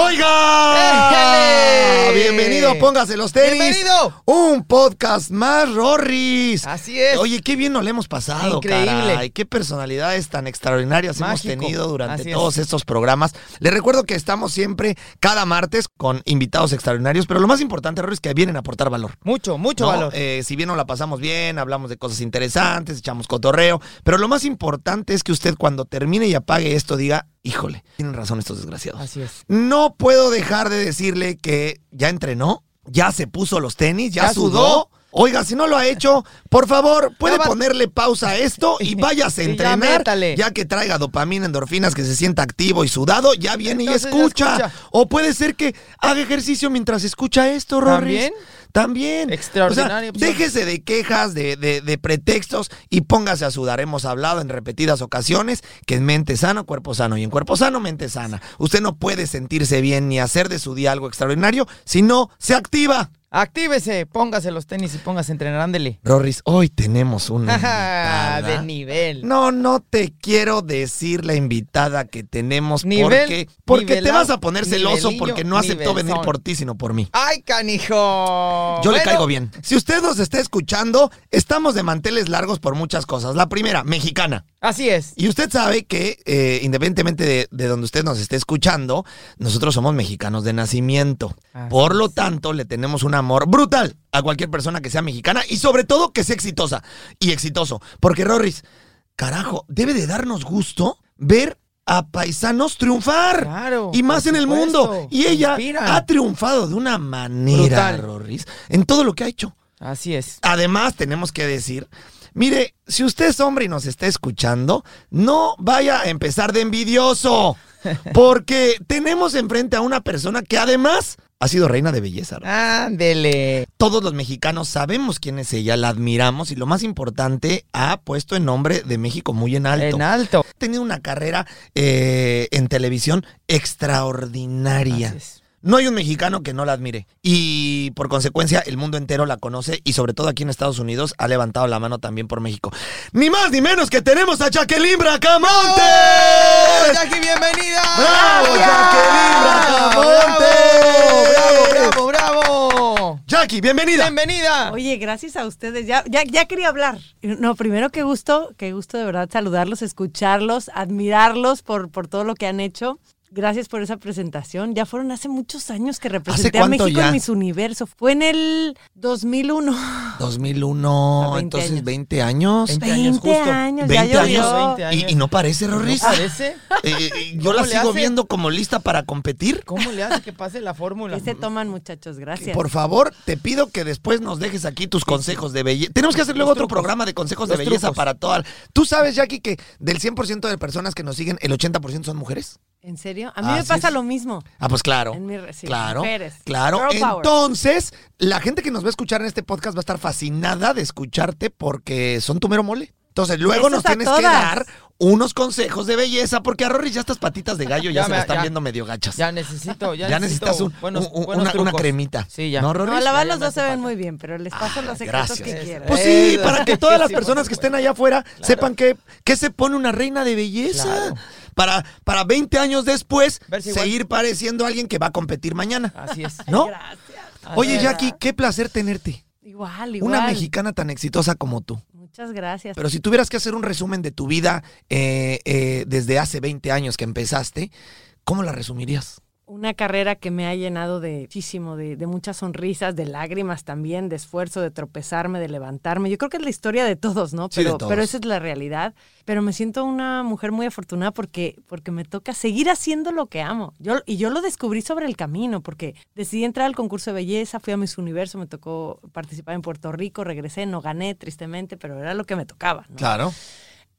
¡Oiga! Bienvenido, póngase los tenis. Bienvenido. Un podcast más, Rorris. Así es. Oye, qué bien nos le hemos pasado, Increíble. caray. Qué personalidades tan extraordinarias hemos tenido durante Así es. todos estos programas. Les recuerdo que estamos siempre cada martes con invitados extraordinarios, pero lo más importante, Rorris, es que vienen a aportar valor. Mucho, mucho ¿no? valor. Eh, si bien nos la pasamos bien, hablamos de cosas interesantes, echamos cotorreo, pero lo más importante es que usted cuando termine y apague esto diga, híjole, tienen razón estos desgraciados. Así es. No puedo dejar de decirle que ya entrenó, ya se puso los tenis, ya, Ya sudó. Oiga, si no lo ha hecho, por favor, puede Ya ponerle pausa a esto y váyase a ya entrenar. métale. Ya que traiga dopamina, endorfinas, que se sienta activo y sudado, ya viene Entonces y ya escucha. escucha. O puede ser que haga ejercicio mientras escucha esto, Rorris. ¿También? También. Extraordinaria O sea, opción. déjese de quejas, de, de- de pretextos y póngase a sudar. Hemos hablado en repetidas ocasiones que en mente sano, cuerpo sano. Y en cuerpo sano, mente sana. Usted no puede sentirse bien ni hacer de su día algo extraordinario si no se activa. Actívese, póngase los tenis y póngase a entrenar, ándele. Rorris, hoy tenemos una invitada. de nivel. No, no te quiero decir la invitada que tenemos Nivel, porque, porque te nivelado, vas a poner celoso nivelillo, porque no aceptó venir por ti, sino por mí. ¡Ay, canijo! Yo le Bueno, caigo bien. Si usted nos está escuchando, estamos de manteles largos por muchas cosas. La primera, mexicana. Así es. Y usted sabe que, eh, independientemente de, de donde usted nos esté escuchando, nosotros somos mexicanos de nacimiento. Así Por lo tanto, le tenemos un amor brutal a cualquier persona que sea mexicana y sobre todo que sea exitosa y exitoso. Porque, Rorris, carajo, debe de darnos gusto ver a paisanos triunfar. Claro, Y más en el mundo. Y ella ha triunfado de una manera, Brutal. Rorris, en todo lo que ha hecho. Así es. Además, tenemos que decir, mire, si usted es hombre y nos está escuchando, no vaya a empezar de envidioso, porque tenemos enfrente a una persona que además ha sido reina de belleza. Ándele. Todos los mexicanos sabemos quién es ella, la admiramos y lo más importante, ha puesto el nombre de México muy en alto. En alto. Ha tenido una carrera eh, en televisión extraordinaria. No hay un mexicano que no la admire. Y por consecuencia, el mundo entero la conoce y sobre todo aquí en Estados Unidos ha levantado la mano también por México. Ni más ni menos que tenemos a Jacqueline Bracamonte. ¡Oh, Jackie, bienvenida! ¡Bravo, Jacqueline Bracamonte! ¡Bravo, bravo, bravo! Jackie, bienvenida. ¡Bienvenida! Oye, gracias a ustedes. Ya, ya, ya quería hablar. No, primero qué gusto, qué gusto de verdad saludarlos, escucharlos, admirarlos por, por todo lo que han hecho. Gracias por esa presentación. Ya fueron hace muchos años que representé a México ya? en Miss Universo. Fue en el 2001. 2001, A 20 entonces años. 20 años. 20 20 años, justo. años, 20 ya años. llovió. 20 años. Y, y no parece, Rorris. ¿No parece? Eh, eh, yo la ¿Cómo le sigo hace? viendo como lista para competir. ¿Cómo le hace que pase la fórmula? ¿Qué se toman, muchachos? Gracias. Por favor, te pido que después nos dejes aquí tus consejos de belleza. Tenemos que hacer luego otro programa de consejos de belleza trucos. para todas. ¿Tú sabes, Jackie, que del 100% de personas que nos siguen, el 80% son mujeres? ¿En serio? A mí me pasa es. lo mismo. Ah, pues claro. En mi sí, claro. mujeres. Claro. Girl power. Entonces, la gente que nos va a escuchar en este podcast va a estar fascinada de escucharte porque son tu mero mole. Entonces, luego Besos nos tienes que dar unos consejos de belleza porque a Rory ya estas patitas de gallo ya, Ya se me- están ya. viendo medio gachas. Ya necesito, ya, Ya necesito necesitas un- buenos- un- buenos una, cremita. Sí, ya. ¿No, Rory? No, la verdad los dos se ven muy bien, pero les paso Ah, los secretos gracias. que quieran. Pues sí, para que todas las personas que estén allá afuera Claro. sepan que, que se pone una reina de belleza. Claro. Para, para 20 años después igual. seguir pareciendo alguien que va a competir mañana. Así es. ¿No? Gracias. Oye. Jackie, qué placer tenerte. Igual, igual. Una mexicana tan exitosa como tú. Muchas Muchas gracias. Pero si tuvieras que hacer un resumen de tu vida eh, eh, desde hace 20 años que empezaste, ¿cómo la resumirías? Una carrera que me ha llenado de muchísimo, de, de muchas sonrisas, de lágrimas también, de esfuerzo, de tropezarme, de levantarme. Yo creo que es la historia de todos, ¿no? Sí, de Pero, todos. pero esa es la realidad. Pero me siento una mujer muy afortunada porque, porque me toca seguir haciendo lo que amo. Yo, y yo lo descubrí sobre el camino, porque decidí entrar al concurso de belleza, fui a Miss Universo, me tocó participar en Puerto Rico, regresé, no gané tristemente, pero era lo que me tocaba. ¿no? Claro.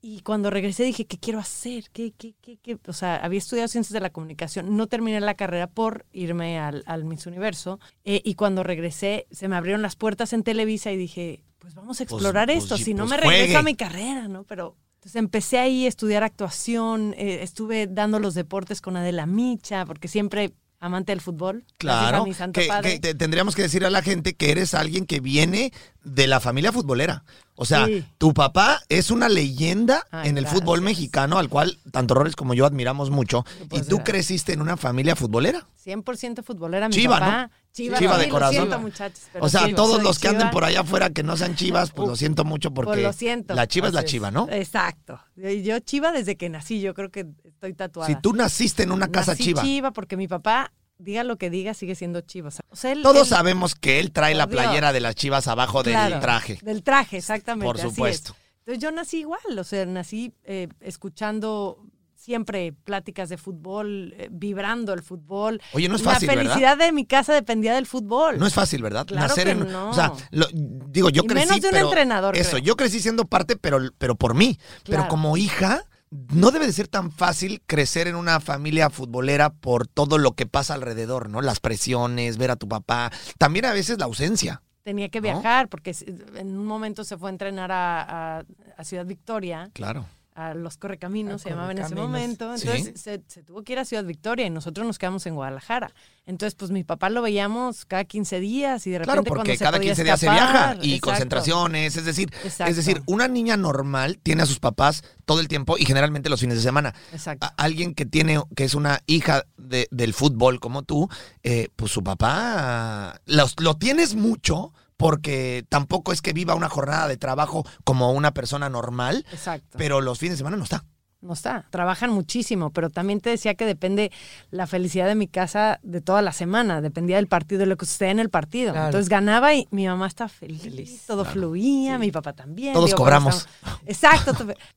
Y cuando regresé dije, ¿qué quiero hacer? ¿Qué, qué, qué, qué? O sea, había estudiado ciencias de la comunicación, no terminé la carrera por irme al, al Miss Universo. eh, y cuando regresé, se me abrieron las puertas en Televisa y dije, pues vamos a explorar pues, esto, si no pues, me regreso juegue. a mi carrera, ¿no? Pero entonces empecé ahí a estudiar actuación, eh, estuve dando los deportes con Adela Micha, porque siempre amante del fútbol. Claro. Que, padre. que te- tendríamos que decir a la gente que eres alguien que viene de la familia futbolera. O sea, Sí. tu papá es una leyenda Ay, en el gracias. fútbol mexicano, al cual tanto Roles como yo admiramos mucho. Pues, y tú gracias. creciste en una familia futbolera. 100% futbolera, mi Chiva, papá. ¿no? Chiva, Chiva de corazón. Lo siento, muchachos. pero o sea, sí, todos los que anden por allá afuera que no sean chivas, pues lo siento mucho porque Pues lo siento. la chiva es la Así chiva, ¿no? Exacto. Yo, yo chiva desde que nací, yo creo que estoy tatuada. Si tú naciste en una casa Nací chiva, chiva porque mi papá, diga lo que diga, sigue siendo chiva. O sea, o sea, él- todos él- sabemos que él trae la Dios. playera de las chivas abajo del traje. Del traje, exactamente. Por supuesto. Entonces yo nací igual, o sea, nací eh, escuchando siempre pláticas de fútbol, eh, vibrando el fútbol. Oye, no es La fácil, ¿verdad? felicidad de mi casa dependía del fútbol. No es fácil, ¿verdad? Claro Nacer que en, no. o sea, lo- digo, yo Y crecí, menos de un pero entrenador, Eso, creo. yo crecí siendo parte, pero, pero por mí. Pero como hija, no debe de ser tan fácil crecer en una familia futbolera por todo lo que pasa alrededor, ¿no? Las presiones, ver a tu papá, también a veces la ausencia. Tenía que ¿No? viajar porque en un momento se fue a entrenar a, a- a Ciudad Victoria, Claro. A los Correcaminos, A se llamaba en ese momento. Sí. Entonces se, se tuvo que ir a Ciudad Victoria y nosotros nos quedamos en Guadalajara. Entonces, pues mi papá lo veíamos cada 15 días y de repente Claro, cuando porque se cada podía 15 días se viaja y exacto. concentraciones, es decir, Exacto. es decir, una niña normal tiene a sus papás todo el tiempo y generalmente los fines de semana. Exacto. a- alguien que tiene, que es una hija de- del fútbol como tú, eh, pues su papá los- lo tienes mucho porque tampoco es que viva una jornada de trabajo como una persona normal, Exacto. pero los fines de semana no está. No está. Trabajan muchísimo, pero también te decía que depende la felicidad de mi casa de toda la semana. Dependía del partido, de lo que sucedía en el partido. Claro. Entonces ganaba y mi mamá estaba feliz. Feliz, todo claro. fluía, Sí. mi papá también. Todos cobramos. Exacto.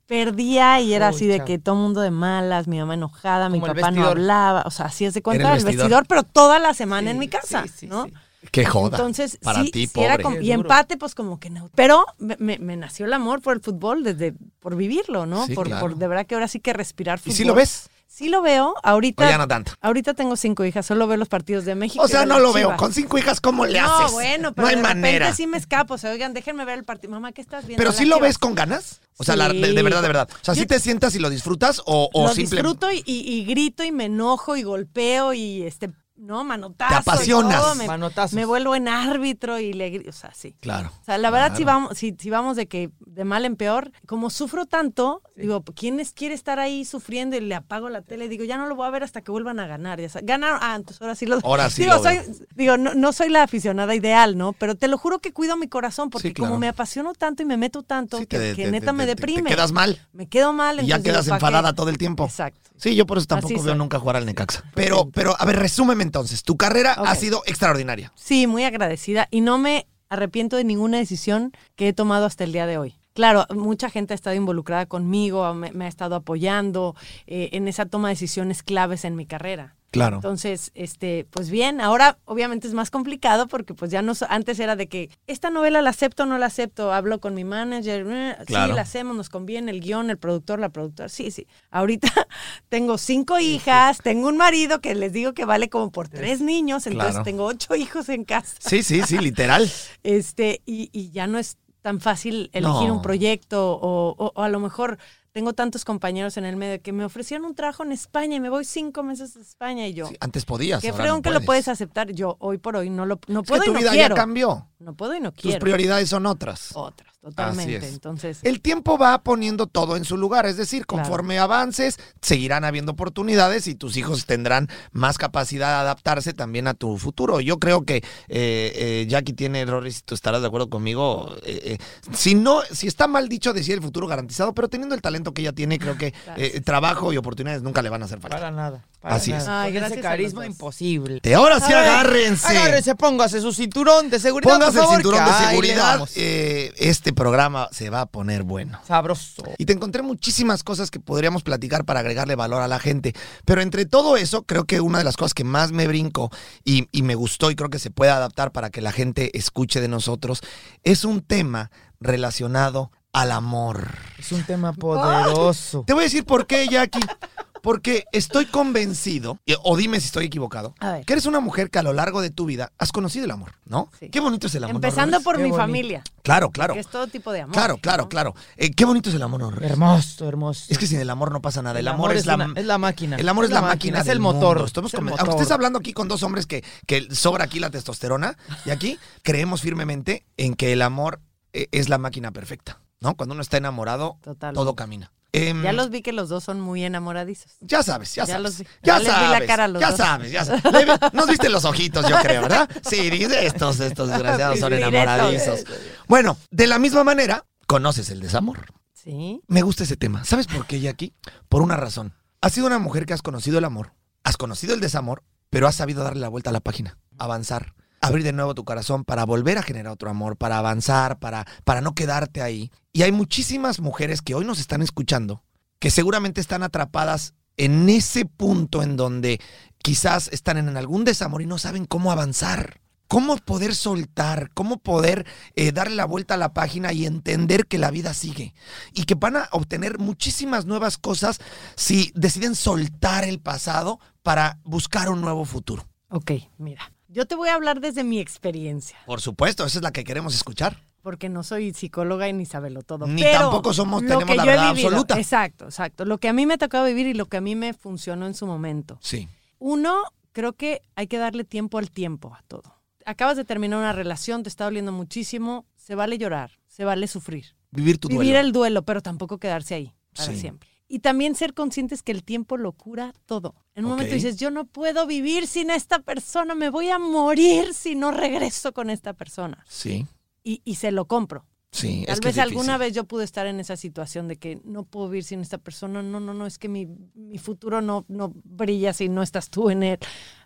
Perdía y era así de que todo mundo de malas, mi mamá enojada, mi Como papá no hablaba. O sea, así es de cuenta el el vestidor. pero toda la semana en mi casa, sí, sí, ¿no? Qué joda. Entonces, para sí, ti, sí era como- y empate, pues como que no. Pero me, me- nació el amor por el fútbol desde por vivirlo, ¿no? Sí, por, claro. por de verdad que ahora sí que respirar ¿Y fútbol. si lo ves? Sí lo veo. O Ahorita, ya no tanto. ahorita tengo cinco hijas, solo veo los partidos de México. O y sea, no lo veo. Con cinco hijas, ¿cómo le no, haces? bueno, pero no hay de repente manera. sí me escapo. O sea, oigan, déjenme ver el partido. Mamá, ¿qué estás viendo? Pero sí lo Chivas. ves con ganas. O sea, la- de, verdad, de verdad. O sea, Yo- ¿sí te sientas y lo disfrutas o, o Lo disfruto y, y- y grito y me enojo y golpeo y este, no, manotazo. Te apasionas. todo, Me, vuelvo en árbitro y le grito. O sea, sí. Claro. O sea, la verdad, si vamos, si, si vamos de que de mal en peor, como sufro tanto, digo, ¿quién es- quiere estar ahí sufriendo y le apago la tele? Digo, ya no lo voy a ver hasta que vuelvan a ganar. Ya Ganaron, ah, entonces ahora sí lo Ahora sí Digo, lo soy, digo no, no soy la aficionada ideal, ¿no? Pero te lo juro que cuido mi corazón porque Sí, claro. como me apasiono tanto y me meto tanto Sí, que, te- que te- neta te- me te- te deprime. quedas mal. Me quedo mal. Y ya quedas enfadada todo el tiempo. Exacto. Sí, yo por eso tampoco Así veo soy. nunca jugar al Necaxa. Pero, pero, a ver, resúmeme entonces. Tu carrera ha sido extraordinaria. Sí, muy agradecida y no me arrepiento de ninguna decisión que he tomado hasta el día de hoy. Claro, mucha gente ha estado involucrada conmigo, me, me ha estado apoyando eh, en esa toma de decisiones claves en mi carrera. Claro. Entonces, este, pues bien, ahora obviamente es más complicado porque pues ya no, antes era de que esta novela la acepto o no la acepto, hablo con mi manager, eh, Claro. sí, la hacemos, nos conviene, el guion, el productor, la productora, sí, sí. Ahorita tengo cinco hijas, tengo un marido que les digo que vale como por tres niños, entonces Claro. tengo ocho hijos en casa. Sí, sí, sí, literal. Este, y, y ya no es tan fácil elegir No. un proyecto o, o- o a lo mejor tengo tantos compañeros en el medio que me ofrecieron un trabajo en España y me voy cinco meses a España y yo. Sí, antes podías. Qué ahora fregón no que lo puedes. aceptar. Yo hoy por hoy no lo no Es que puedo tu y no vida quiero. ya cambió. No puedo y no Tus quiero. prioridades son otras. Otras, totalmente. es. Entonces, El tiempo va poniendo todo en su lugar, es decir, Claro. conforme avances, seguirán habiendo oportunidades y tus hijos tendrán más capacidad de adaptarse también a tu futuro. Yo creo que eh, eh, Jackie tiene errores, y tú estarás de acuerdo conmigo. eh, eh, si no, si está mal dicho decir el futuro garantizado, pero teniendo el talento que ella tiene, creo que eh, trabajo y oportunidades nunca le van a hacer falta. Para nada. Para Así es. Ay, Con gracias ese carisma imposible. Te ahora sí ver, agárrense. Agárrese, póngase su cinturón de seguridad. Póngase por el cinturón de seguridad. eh, este programa se va a poner bueno. Sabroso. Y te encontré muchísimas cosas que podríamos platicar para agregarle valor a la gente. Pero entre todo eso, creo que una de las cosas que más me brinco y, y me gustó y creo que se puede adaptar para que la gente escuche de nosotros, es un tema relacionado al amor. Es un tema poderoso. Te voy a decir por qué, Jackie. Porque estoy convencido, o dime si estoy equivocado, que eres una mujer que a lo largo de tu vida has conocido el amor, ¿no? Sí. Qué bonito es el amor. ¿no, empezando por Qué mi bonito. familia. Claro, claro. Que es todo tipo de amor. Claro, claro, ¿no? claro. Eh, qué bonito es el amor, ¿no? Hermoso, hermoso. Es que sin el amor no pasa nada. El, amor, es, la, una- es la máquina. el amor es, la, máquina, es el motor. mundo. Estamos es el motor. Aunque estés hablando aquí con dos hombres que, que sobra aquí la testosterona, y aquí creemos firmemente en que el amor eh, es la máquina perfecta, ¿no? Cuando uno está enamorado, Totalmente. todo camina. Em, Ya los vi que los dos son muy enamoradizos. ya sabes, ya, Ya sabes. los vi. Ya vi sabes. la cara a los ya dos. sabes, ya sabes. Vi- Nos viste los ojitos, yo creo, ¿verdad? Sí, dice, estos, estos desgraciados son enamoradizos. Bueno, de la misma manera, conoces el desamor. Sí. Me gusta ese tema. ¿Sabes por qué, Jackie? Por una razón. Has sido una mujer que has conocido el amor, has conocido el desamor, pero has sabido darle la vuelta a la página, avanzar, abrir de nuevo tu corazón para volver a generar otro amor, para avanzar, para, para no quedarte ahí. Y hay muchísimas mujeres que hoy nos están escuchando que seguramente están atrapadas en ese punto en donde quizás están en algún desamor y no saben cómo avanzar. ¿Cómo poder soltar? ¿Cómo poder eh, darle la vuelta a la página y entender que la vida sigue? Y que van a obtener muchísimas nuevas cosas si deciden soltar el pasado para buscar un nuevo futuro. Ok, mira. Yo te voy a hablar desde mi experiencia, Por supuesto, esa es la que queremos escuchar. porque no soy psicóloga y ni sabelo todo. Ni pero tampoco somos- lo tenemos que la verdad vivido- absoluta. Exacto, exacto. Lo que a mí me tocado vivir y lo que a mí me funcionó en su momento. Sí. Uno, creo que hay que darle tiempo al tiempo a todo. Acabas de terminar una relación, te está doliendo muchísimo, se vale llorar, se vale sufrir. Vivir tu Vivir duelo. el duelo, pero tampoco quedarse ahí para Sí. siempre. Y también ser conscientes que el tiempo lo cura todo. En un momento dices, yo no puedo vivir sin esta persona, me voy a morir si no regreso con esta persona. Sí, Y, y se lo compro. sí. Tal es que vez es alguna vez yo pude estar en esa situación de que no puedo vivir sin esta persona. No, no, no, es que mi, mi futuro no, no brilla si no estás tú en él.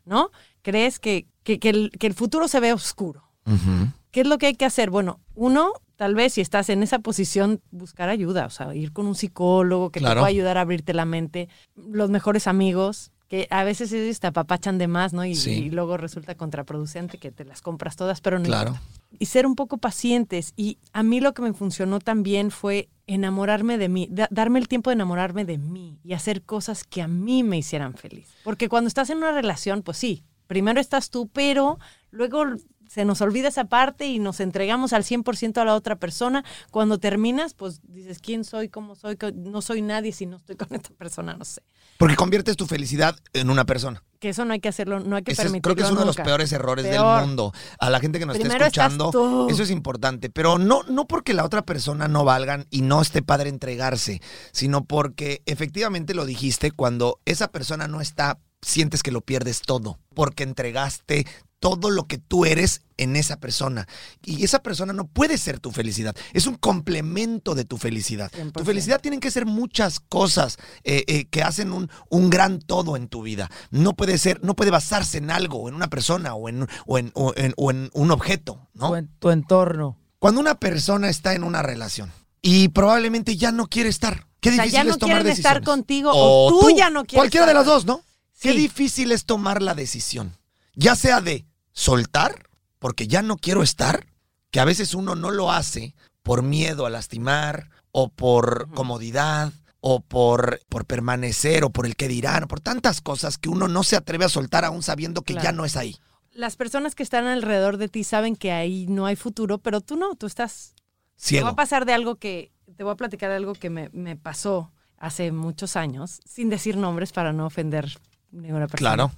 ¿No? ¿Crees que, que, que el, que el futuro se ve oscuro? Ujú. ¿Qué es lo que hay que hacer? Bueno, uno, tal vez si estás en esa posición, buscar ayuda, o sea, ir con un psicólogo que Claro. te pueda ayudar a abrirte la mente, los mejores amigos, que a veces ellos te apapachan de más, ¿no? Y, Sí. y luego resulta contraproducente que te las compras todas, pero no Claro. importa. Y ser un poco pacientes. Y a mí lo que me funcionó también fue enamorarme de mí, da- darme el tiempo de enamorarme de mí y hacer cosas que a mí me hicieran feliz. Porque cuando estás en una relación, pues sí, primero estás tú, pero luego se nos olvida esa parte y nos entregamos al 100% a la otra persona. Cuando terminas, pues dices, ¿quién soy? ¿Cómo soy? No soy nadie si no estoy con esta persona, no sé. Porque conviertes tu felicidad en una persona. Que eso no hay que hacerlo, no hay que es- permitirlo creo que es uno de los peores errores Peor. del mundo. A la gente que nos Primero está escuchando, eso es importante. Pero no, no porque la otra persona no valgan y no esté padre entregarse, sino porque efectivamente lo dijiste, cuando esa persona no está, sientes que lo pierdes todo. Porque entregaste todo lo que tú eres en esa persona. Y esa persona no puede ser tu felicidad. Es un complemento de tu felicidad. 100%. Tu felicidad tienen que ser muchas cosas eh, eh, que hacen un, un gran todo en tu vida. No puede ser, no puede basarse en algo, o en una persona, o en, o en, o en- o en un objeto, ¿no? Tu, en- tu entorno. Cuando una persona está en una relación y probablemente ya no quiere estar, qué O sea, difícil ya no es tomar quieren estar contigo o tú ya no quieres Cualquiera de las dos, ¿no? Qué difícil es tomar la decisión. Ya sea de soltar, porque ya no quiero estar, que a veces uno no lo hace por miedo a lastimar, o por comodidad, o por, por permanecer, o por el que dirán, o por tantas cosas que uno no se atreve a soltar aún sabiendo que ya no es ahí. Las personas que están alrededor de ti saben que ahí no hay futuro, pero tú no, tú estás... Te Ciego. va a pasar de algo que... Te voy a platicar de algo que me, me pasó. hace muchos años, sin decir nombres para no ofender ninguna persona. Claro.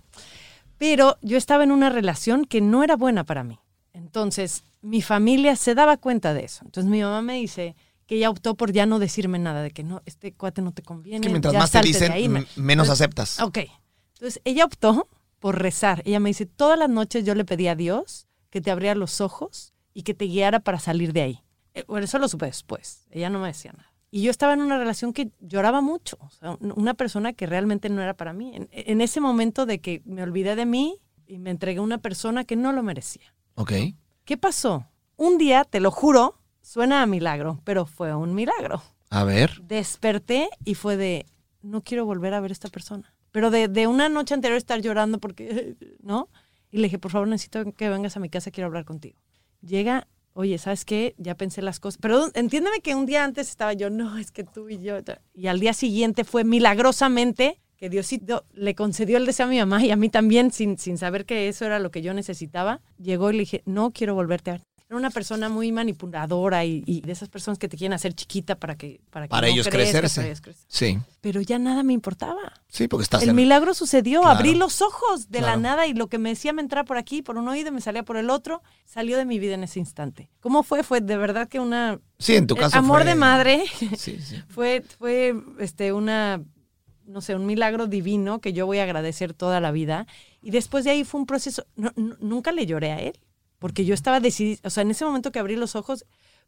Pero yo estaba en una relación que no era buena para mí. Entonces, mi familia se daba cuenta de eso. Entonces, mi mamá me dice que ella optó por ya no decirme nada, de que no, este cuate no te conviene. Que mientras ya más te dicen, ahí, menos Entonces, aceptas. Ok. Entonces, ella optó por rezar. Ella me dice, todas las noches yo le pedí a Dios que te abriera los ojos y que te guiara para salir de ahí. Eh, Bueno, eso lo supe después. Ella no me decía nada. Y yo estaba en una relación que lloraba mucho. O sea, un- una persona que realmente no era para mí. En, en ese momento de que me olvidé de mí y me entregué a una persona que no lo merecía. Ok. ¿Qué pasó? Un día, te lo juro, suena a milagro, pero fue un milagro A ver. desperté y fue de, no quiero volver a ver a esta persona. Pero de, de una noche anterior estar llorando porque, ¿no? Y le dije, por favor, necesito que vengas a mi casa, quiero hablar contigo. Llega, oye, ¿sabes qué? Ya pensé las cosas. Pero entiéndeme que un día antes estaba yo, no, es que tú y yo. Y al día siguiente fue milagrosamente que Diosito le concedió el deseo a mi mamá y a mí también, sin, sin saber que eso era lo que yo necesitaba. Llegó y le dije, no quiero volverte a ver. Era una persona muy manipuladora y, y de esas personas que te quieren hacer chiquita para que para, que Para no ellos crezcas, crecerse. para ellos crecer. Sí. Pero ya nada me importaba. Sí, porque estás El en... milagro sucedió, Claro. abrí los ojos de la nada y lo que me decía me entraba por aquí, por un oído, y me salía por el otro, salió de mi vida en ese instante. ¿Cómo fue? Fue de verdad que una Sí, en tu eh, caso amor fue- de madre. Sí, sí. fue fue este una no sé, un milagro divino que yo voy a agradecer toda la vida. Y después de ahí fue un proceso, no- no- nunca le lloré a él, porque yo estaba decidida, o sea, en ese momento que abrí los ojos,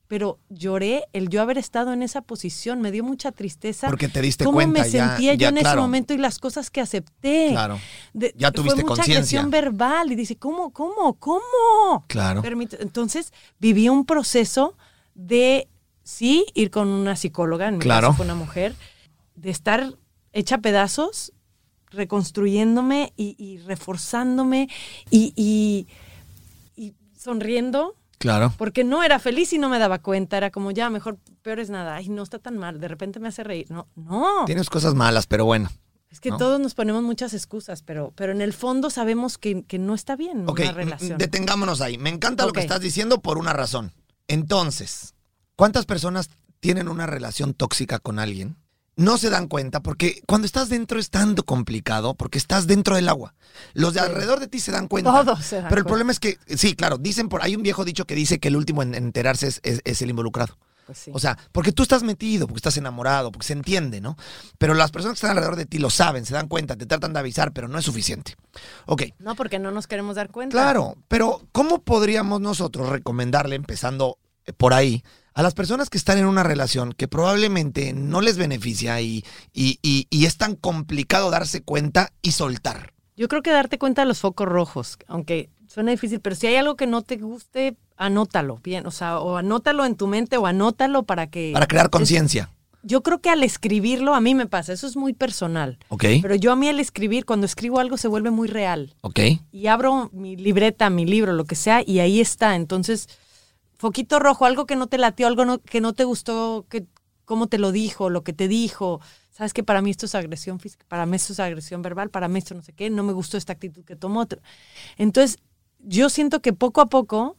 pero lloré el yo haber estado en esa posición, me dio mucha tristeza. Porque te diste cómo cuenta me ya- sentía ya, yo en ese momento y las cosas que acepté. Claro. De- Ya tuviste fue mucha conciencia. agresión verbal y dice, ¿cómo, cómo, cómo? Claro. Entonces viví un proceso de, sí, ir con una psicóloga, en mi Claro. caso fue una mujer, de estar hecha pedazos, reconstruyéndome y, y reforzándome y sonriendo, Claro. porque no era feliz y no me daba cuenta, era como ya, mejor, peor es nada, ay, no está tan mal, de repente me hace reír, no, no. Tienes cosas malas, pero bueno. Es que ¿no? todos nos ponemos muchas excusas, pero, pero en el fondo sabemos que, que no está bien una relación. detengámonos ahí. Me encanta lo que estás diciendo por una razón. Entonces, ¿cuántas personas tienen una relación tóxica con alguien? No se dan cuenta porque cuando estás dentro es tanto complicado porque estás dentro del agua. Los de Sí. alrededor de ti se dan cuenta. Todos se dan Pero el cuenta. problema es que, sí, claro, dicen por, hay un viejo dicho que dice que el último en enterarse es, es- es el involucrado. Pues sí. O sea, porque tú estás metido, porque estás enamorado, porque se entiende, ¿no? Pero las personas que están alrededor de ti lo saben, se dan cuenta, te tratan de avisar, pero no es suficiente. Ok, no, porque no nos queremos dar cuenta. Claro, pero ¿cómo podríamos nosotros recomendarle, empezando por ahí, a las personas que están en una relación que probablemente no les beneficia y, y, y- y es tan complicado darse cuenta y soltar? Yo creo que darte cuenta de los focos rojos, aunque suena difícil, pero si hay algo que no te guste, anótalo bien, o sea, o anótalo en tu mente o anótalo para que... Para crear conciencia, Yo creo que al escribirlo, a mí me pasa, eso es muy personal, ¿ok? pero yo a mí al escribir, cuando escribo algo se vuelve muy real. ¿Ok? y abro mi libreta, mi libro, lo que sea, y ahí está. Entonces, foquito rojo, algo que no te latió, algo no- que no te gustó, que cómo te lo dijo, lo que te dijo. Sabes que para mí esto es agresión física, para mí esto es agresión verbal, para mí esto no sé qué, no me gustó esta actitud que tomó. otro. Entonces, yo siento que poco a poco,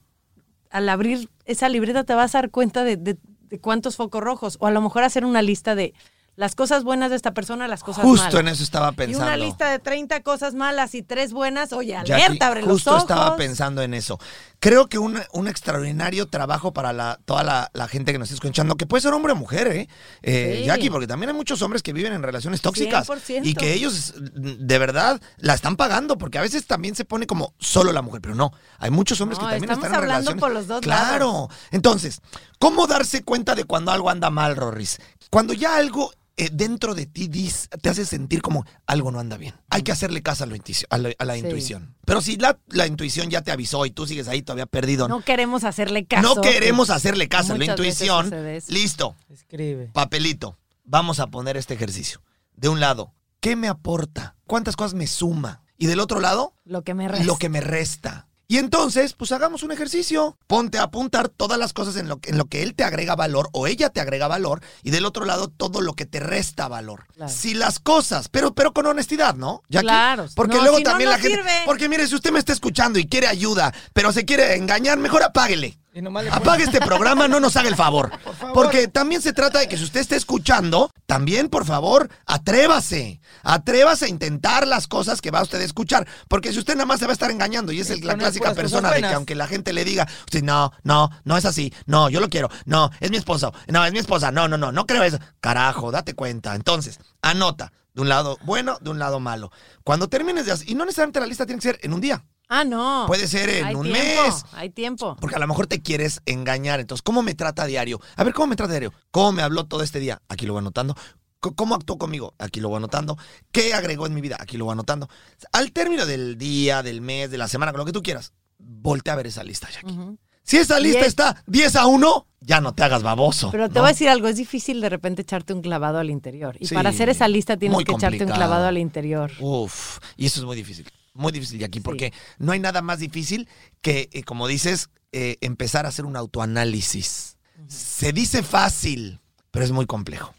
al abrir esa libreta, te vas a dar cuenta de, de- de cuántos focos rojos, o a lo mejor hacer una lista de las cosas buenas de esta persona, las cosas Justo malas. en eso estaba Y pensando. una lista de 30 cosas malas y tres buenas, oye, Jackie, alerta, abre los justo ojos. estaba pensando en eso. Creo que un, un extraordinario trabajo para la, toda la, la gente que nos está escuchando, que puede ser hombre o mujer, ¿eh? Eh, Sí. Jackie, porque también hay muchos hombres que viven en relaciones tóxicas 100%. y que ellos de verdad la están pagando, porque a veces también se pone como solo la mujer, pero no, hay muchos hombres No, que también están en hablando relaciones. por los dos Claro. Entonces, ¿cómo darse cuenta de cuando algo anda mal, Rorris? Cuando ya algo eh, dentro de ti dis- te hace sentir como algo no anda bien. Hay que hacerle caso a, lo intuicio- a la, a la Sí. intuición. Pero si la, la intuición ya te avisó y tú sigues ahí todavía perdido, no, No queremos hacerle caso. queremos hacerle caso a la intuición. Listo, Escribe. papelito. Vamos a poner este ejercicio. De un lado, ¿qué me aporta? ¿Cuántas cosas me suma? Y del otro lado, Lo que me resta. lo que me resta. Y entonces, pues hagamos un ejercicio. Ponte a apuntar todas las cosas en lo, que- en lo que él te agrega valor o ella te agrega valor y del otro lado todo lo que te resta valor. Claro. Si las cosas, pero, pero con honestidad, ¿no? Jackie? Claro. Porque No, luego si no, también no la gente... sirve. Porque mire, si usted me está escuchando y quiere ayuda, pero se quiere engañar, mejor apáguele. Y nomás le Apague este programa, no nos haga el favor. favor. Porque también se trata de que si usted está escuchando, también, por favor, atrévase. Atrévase a intentar las cosas que va usted a escuchar. Porque si usted nada más se va a estar engañando, y es el- la clásica persona de que aunque la gente le diga, usted, no, no, no es así, no, yo lo quiero, no, es mi esposo, no, es mi esposa, no, no, no, no creo eso. Carajo, date cuenta. Entonces, anota. De un lado bueno, de un lado malo. Cuando termines de hacer, y no necesariamente la lista tiene que ser en un día, Ah, no. puede ser en Hay un tiempo, mes, Hay tiempo. porque a lo mejor te quieres engañar. Entonces, ¿cómo me trata a diario? A ver, ¿cómo me trata a diario? ¿Cómo me habló todo este día? Aquí lo voy anotando. ¿Cómo actuó conmigo? Aquí lo voy anotando. ¿Qué agregó en mi vida? Aquí lo voy anotando. Al término del día, del mes, de la semana, con lo que tú quieras, voltea a ver esa lista, Jackie. Si esa lista Diez. está 10 a 1, ya no te hagas baboso. Pero te ¿no? voy a decir algo, es difícil de repente echarte un clavado al interior. Y Sí, para hacer esa lista tienes que echarte un clavado al interior. Uf, y eso es muy difícil. Muy difícil, Jackie, porque no hay nada más difícil que, eh, como dices, eh, empezar a hacer un autoanálisis. Se dice fácil, pero es muy complejo.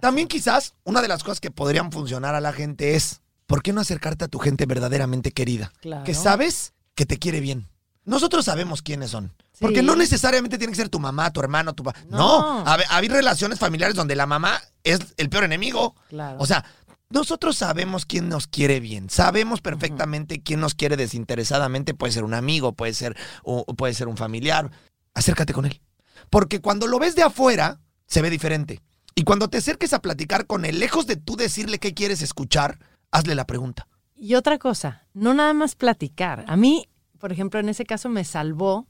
También quizás una de las cosas que podrían funcionar a la gente es, ¿por qué no acercarte a tu gente verdaderamente querida? Claro. Que sabes que te quiere bien. Nosotros sabemos quiénes son. Sí. Porque no necesariamente tiene que ser tu mamá, tu hermano, tu papá. No, No. Hay relaciones familiares donde la mamá es el peor enemigo. Claro. O sea, nosotros sabemos quién nos quiere bien, sabemos perfectamente quién nos quiere desinteresadamente, puede ser un amigo, puede ser, o- puede ser un familiar. Acércate con él. Porque cuando lo ves de afuera, se ve diferente. Y cuando te acerques a platicar con él, lejos de tú decirle qué quieres escuchar, hazle la pregunta. Y otra cosa, no nada más platicar. A mí, por ejemplo, en ese caso me salvó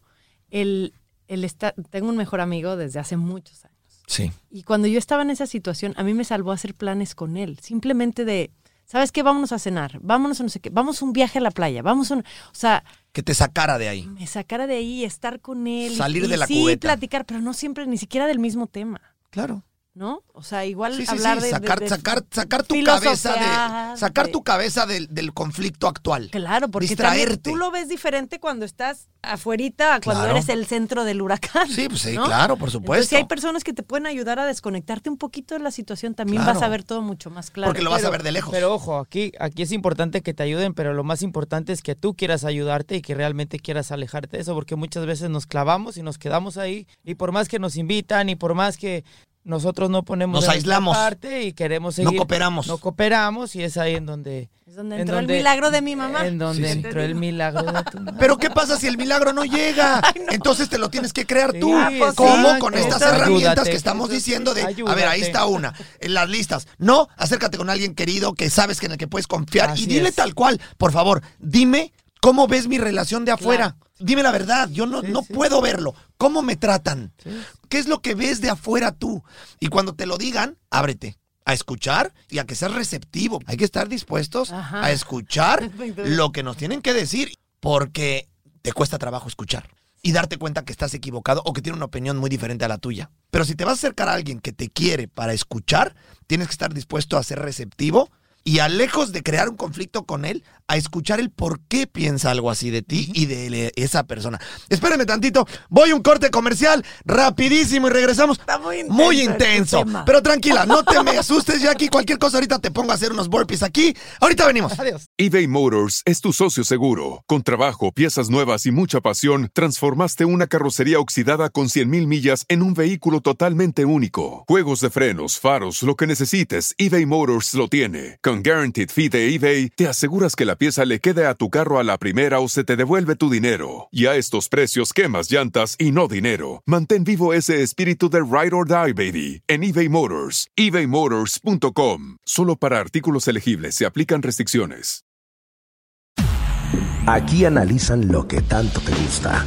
el, el estar, tengo un mejor amigo desde hace muchos años. Sí. Y cuando yo estaba en esa situación, a mí me salvó hacer planes con él. Simplemente de, ¿sabes qué? Vámonos a cenar, vámonos a no sé qué, vamos a un viaje a la playa, vamos a un... O sea, Que te sacara de ahí. me sacara de ahí, estar con él. y- Salir y de la sí, cubeta. platicar, pero no siempre, ni siquiera del mismo tema, Claro. ¿No? O sea, igual Sí, sí, hablar sí. de- Sacar, de, de- sacar, sacar tu cabeza de. Sacar de- tu cabeza del, del conflicto actual. Claro, porque Distraerte. tú lo ves diferente cuando estás afuerita, a cuando Claro. eres el centro del huracán. Sí, pues sí, ¿no? claro, por Entonces, supuesto. si hay personas que te pueden ayudar a desconectarte un poquito de la situación, también Claro. vas a ver todo mucho más claro. Porque lo vas a ver de lejos. Pero ojo, aquí, aquí es importante que te ayuden, pero lo más importante es que tú quieras ayudarte y que realmente quieras alejarte de eso, porque muchas veces nos clavamos y nos quedamos ahí, y por más que nos invitan y por más que nosotros no ponemos Nos aislamos. parte y queremos No seguir, cooperamos. no cooperamos y es ahí en donde Es donde en entró donde- el milagro de mi mamá. en donde Sí, sí. entró el milagro de tu mamá. Pero ¿qué pasa si el milagro no llega? Entonces te lo tienes que crear tú. Sí, Ah, pues ¿Cómo? sí, Con estas herramientas que estamos diciendo de, a ver, ahí está una, en las listas. No, acércate con alguien querido que sabes que en el que puedes confiar y dile es. tal cual, por favor, dime cómo ves mi relación de afuera. Dime la verdad, yo no, Sí, no sí. puedo verlo. ¿Cómo me tratan? Sí. ¿Qué es lo que ves de afuera tú? Y cuando te lo digan, ábrete a escuchar y a que seas receptivo. Hay que estar dispuestos Ajá. a escuchar lo que nos tienen que decir porque te cuesta trabajo escuchar y darte cuenta que estás equivocado o que tiene una opinión muy diferente a la tuya. Pero si te vas a acercar a alguien que te quiere para escuchar, tienes que estar dispuesto a ser receptivo y a lejos de crear un conflicto con él, a escuchar el por qué piensa algo así de ti y de esa persona. Espérenme tantito, voy a un corte comercial rapidísimo y regresamos. Está muy intenso Muy este intenso. Pero tranquila, no te me asustes, Jackie. Cualquier cosa ahorita te pongo a hacer unos burpees aquí. Ahorita venimos. Adiós. eBay Motors es tu socio seguro. Con trabajo, piezas nuevas y mucha pasión, transformaste una carrocería oxidada con 100.000 millas en un vehículo totalmente único. Juegos de frenos, faros, lo que necesites, eBay Motors lo tiene. Con Guaranteed Fee de eBay, te aseguras que la pieza le quede a tu carro a la primera o se te devuelve tu dinero. Y a estos precios, quemas llantas y no dinero. Mantén vivo ese espíritu de Ride or Die, baby, en eBay Motors. ebaymotors.com. Solo para artículos elegibles se aplican restricciones. Aquí analizan lo que tanto te gusta.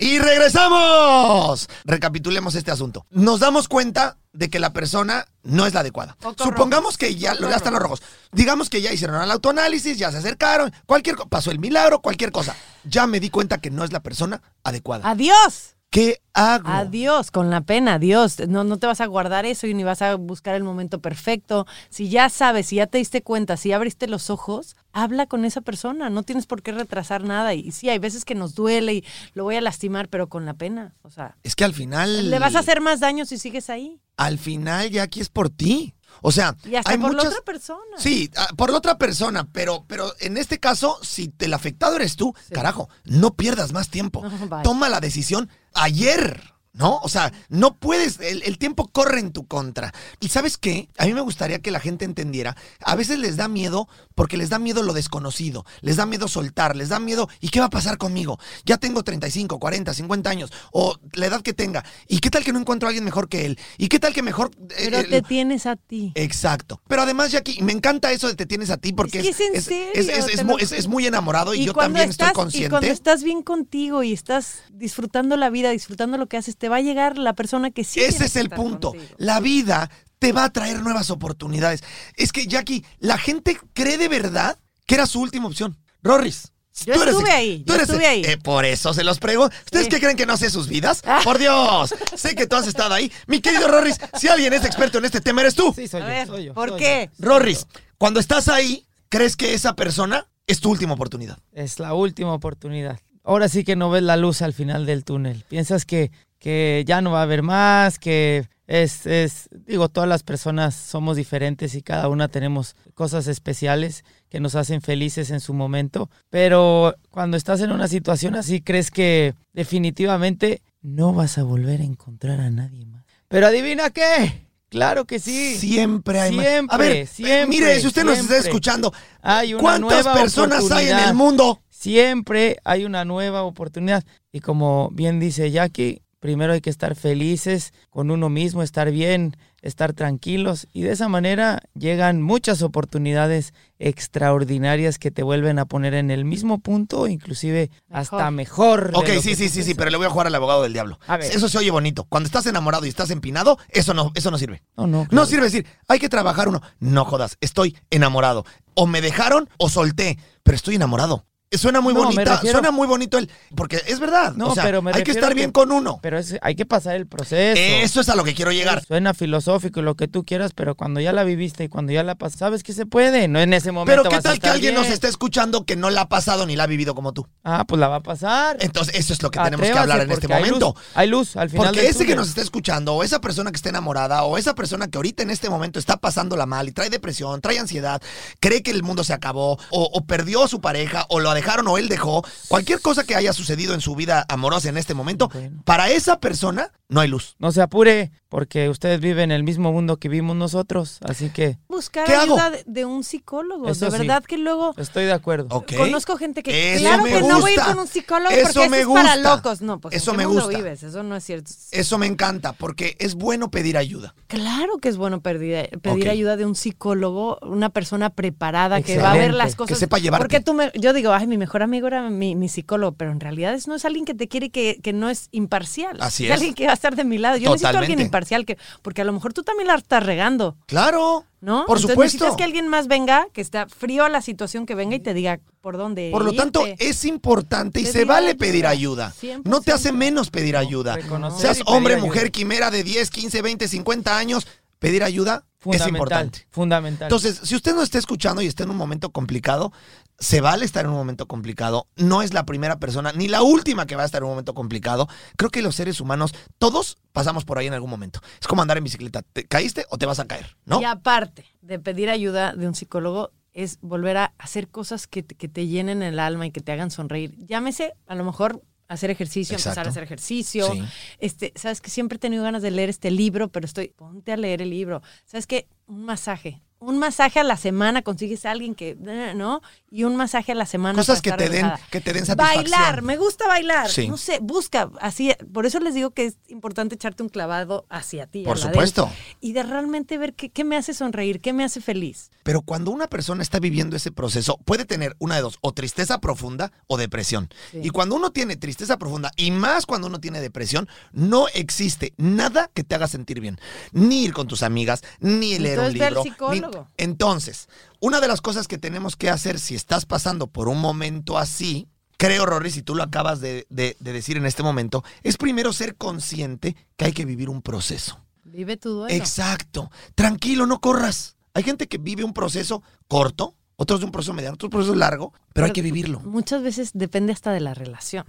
Y regresamos. Recapitulemos este asunto. Nos damos cuenta de que la persona no es la adecuada. Supongamos que ya, Focos ya están los rojos. Digamos que ya hicieron el autoanálisis, ya se acercaron, cualquier pasó el milagro, cualquier cosa. Ya me di cuenta que no es la persona adecuada. Adiós. ¿Qué hago? Adiós, con la pena, adiós. No, no te vas a guardar eso y ni vas a buscar el momento perfecto. Si ya sabes, si ya te diste cuenta, si abriste los ojos, habla con esa persona. No tienes por qué retrasar nada. Y sí, hay veces que nos duele y lo voy a lastimar, pero con la pena. O sea, Es que al final. le vas a hacer más daño si sigues ahí. Al final ya aquí es por ti. O sea, Y hasta hay por muchas. la otra persona. Sí, ah, por la otra persona, pero, pero en este caso, si el afectado eres tú, carajo, no pierdas más tiempo. No. Toma la decisión ayer. ¿No? O sea, no puedes, el, el tiempo corre en tu contra. ¿Y sabes qué? A mí me gustaría que la gente entendiera, a veces les da miedo porque les da miedo lo desconocido, les da miedo soltar, les da miedo, ¿y qué va a pasar conmigo? Ya tengo 35, 40, 50 años, o la edad que tenga, ¿y qué tal que no encuentro a alguien mejor que él? ¿Y qué tal que mejor... eh, Pero te tienes a ti. Exacto. Pero además, Jackie, me encanta eso de te tienes a ti porque Es que es es, serio, es- muy enamorado y, yo también estás, estoy consciente. Y cuando estás bien contigo y estás disfrutando la vida, disfrutando lo que haces, te va a llegar la persona que sí. Ese es el punto. contigo. La vida te va a traer nuevas oportunidades. Es que, Jackie, la gente cree de verdad que era su última opción. Rorris. Yo tú eres estuve ahí, tú yo eres estuve ahí. eh, por eso se los pregunto. ¿Ustedes Sí. qué creen que no sé sus vidas? Ah. Por Dios. sé que tú has estado ahí. Mi querido Rorris, si alguien es experto en este tema, eres tú. Sí, soy A yo, ver, soy yo. ¿por soy qué? yo. Rorris, cuando estás ahí, ¿crees que esa persona es tu última oportunidad? Es la última oportunidad. Ahora sí que no ves la luz al final del túnel. Piensas que, que ya no va a haber más, que es, es, digo, todas las personas somos diferentes y cada una tenemos cosas especiales que nos hacen felices en su momento. Pero cuando estás en una situación así, crees que definitivamente no vas a volver a encontrar a nadie más. Pero adivina qué. Claro que sí. Siempre hay más. Siempre, A ver, eh, siempre, mire, si usted nos está siempre. escuchando, Hay una ¿cuántas nueva personas hay en el mundo? Siempre hay una nueva oportunidad. Y como bien dice Jackie, primero hay que estar felices con uno mismo, estar bien, estar tranquilos. Y de esa manera llegan muchas oportunidades extraordinarias que te vuelven a poner en el mismo punto, inclusive hasta mejor. Ok, sí, sí, sí, sí, pero le voy a jugar al abogado del diablo. A ver. Eso se oye bonito. Cuando estás enamorado y estás empinado, eso no, eso no sirve. No, no. No sirve decir, hay que trabajar uno. No jodas, estoy enamorado. O me dejaron o solté, pero estoy enamorado. Suena muy No, bonita, refiero- suena muy bonito el. Porque es verdad. No, o sea, pero me hay que estar bien con uno. Pero es- hay que pasar el proceso. Eso es a lo que quiero llegar. Suena filosófico y lo que tú quieras, pero cuando ya la viviste y cuando ya la pasas, sabes que se puede. No en ese momento. Pero qué vas a tal que alguien nos está escuchando que no la ha pasado ni la ha vivido como tú. Ah, pues la va a pasar. Entonces, eso es lo que tenemos que hablar en este hay momento. luz, Hay luz, al final. Porque del ese que nos está escuchando, o esa persona que está enamorada, o esa persona que ahorita en este momento está pasándola mal y trae depresión, trae ansiedad, cree que el mundo se acabó, o, o perdió a su pareja, o lo dejaron, o él dejó, cualquier cosa que haya sucedido en su vida amorosa en este momento, Bueno. para esa persona no hay luz. No se apure, porque ustedes viven en el mismo mundo que vivimos nosotros, así que Buscar ayuda de, de un psicólogo. Eso de sí. verdad que luego estoy de acuerdo. Conozco gente que Eso claro me que no voy a ir gusta. con un psicólogo Eso porque me eso es para gusta. locos. No, pues ¿en Eso qué me mundo gusta. vives? Eso no es cierto. Eso me encanta, porque es bueno pedir ayuda. Claro que es bueno pedir, pedir ayuda de un psicólogo, una persona preparada que va a ver las cosas. Que sepa llevarte. Porque tú me, yo digo, ay, mi mejor amigo era mi, mi psicólogo, pero en realidad es- no es alguien que te quiere que, que no es imparcial. Así es. es. alguien que va a estar de mi lado. Yo necesito a alguien Totalmente. Imparcial, que, porque a lo mejor tú también la estás regando. Claro. ¿No? Por Entonces supuesto. necesitas que alguien más venga, que está frío a la situación, que venga y te diga por dónde. Por lo tanto, es importante y se vale ayuda. pedir ayuda. 100%. No te hace menos pedir ayuda. Seas hombre, ayuda. mujer, quimera de 10, 15, 20, 50 años, pedir ayuda es importante. fundamental. Entonces, si usted no está escuchando y está en un momento complicado, se vale estar en un momento complicado. No es la primera persona ni la última que va a estar en un momento complicado. Creo que los seres humanos, todos pasamos por ahí en algún momento. Es como andar en bicicleta. ¿Te caíste o te vas a caer? ¿No? Y aparte de pedir ayuda de un psicólogo, es volver a hacer cosas que te, que te llenen el alma y que te hagan sonreír. Llámese, a lo mejor, hacer ejercicio, empezar a hacer ejercicio. Sí. Este, sabes que siempre he tenido ganas de leer este libro, pero estoy, ponte a leer el libro. Sabes que un masaje. Un masaje a la semana consigues a alguien que, eh, ¿no? Y un masaje a la semana. Cosas que te den, que te den satisfacción. Bailar, me gusta bailar. Sí. No sé, busca así. Por eso les digo que es importante echarte un clavado hacia ti. Por supuesto. dentro, Y de realmente ver qué, qué me hace sonreír, qué me hace feliz. Pero cuando una persona está viviendo ese proceso, puede tener una de dos, o tristeza profunda o depresión. Sí. Y cuando uno tiene tristeza profunda, y más cuando uno tiene depresión, no existe nada que te haga sentir bien. Ni ir con tus amigas, ni leer un Entonces al libro. ni- Entonces, una de las cosas que tenemos que hacer si estás pasando por un momento así, creo, Rory, si tú lo acabas de, de- de decir en este momento, es primero ser consciente que hay que vivir un proceso. Vive tu duelo. Exacto. Tranquilo, no corras. Hay gente que vive un proceso corto, otros de un proceso mediano, otros de un proceso largo, pero hay que vivirlo. Muchas veces depende hasta de la relación.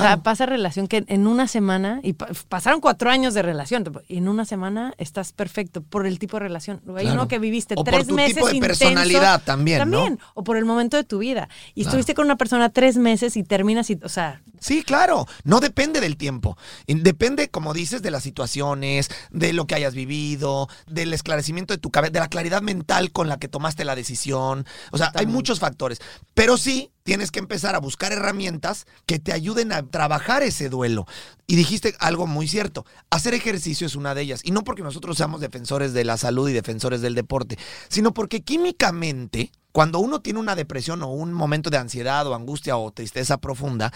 O sea, pasa relación que en una semana, y pa- pasaron cuatro años de relación, y en una semana estás perfecto por el tipo de relación. Hay Claro. uno que viviste O por tres tu meses tipo de intenso, personalidad también, ¿no? También, o por el momento de tu vida. Y Claro. estuviste con una persona tres meses y terminas, y, o sea, Sí, claro. No depende del tiempo. Depende, como dices, de las situaciones, de lo que hayas vivido, del esclarecimiento de tu cabeza, de la claridad mental con la que tomaste la decisión. O sea, hay muchos factores. Pero sí, tienes que empezar a buscar herramientas que te ayuden a trabajar ese duelo. Y dijiste algo muy cierto. Hacer ejercicio es una de ellas. Y no porque nosotros seamos defensores de la salud y defensores del deporte, sino porque químicamente, cuando uno tiene una depresión o un momento de ansiedad o angustia o tristeza profunda,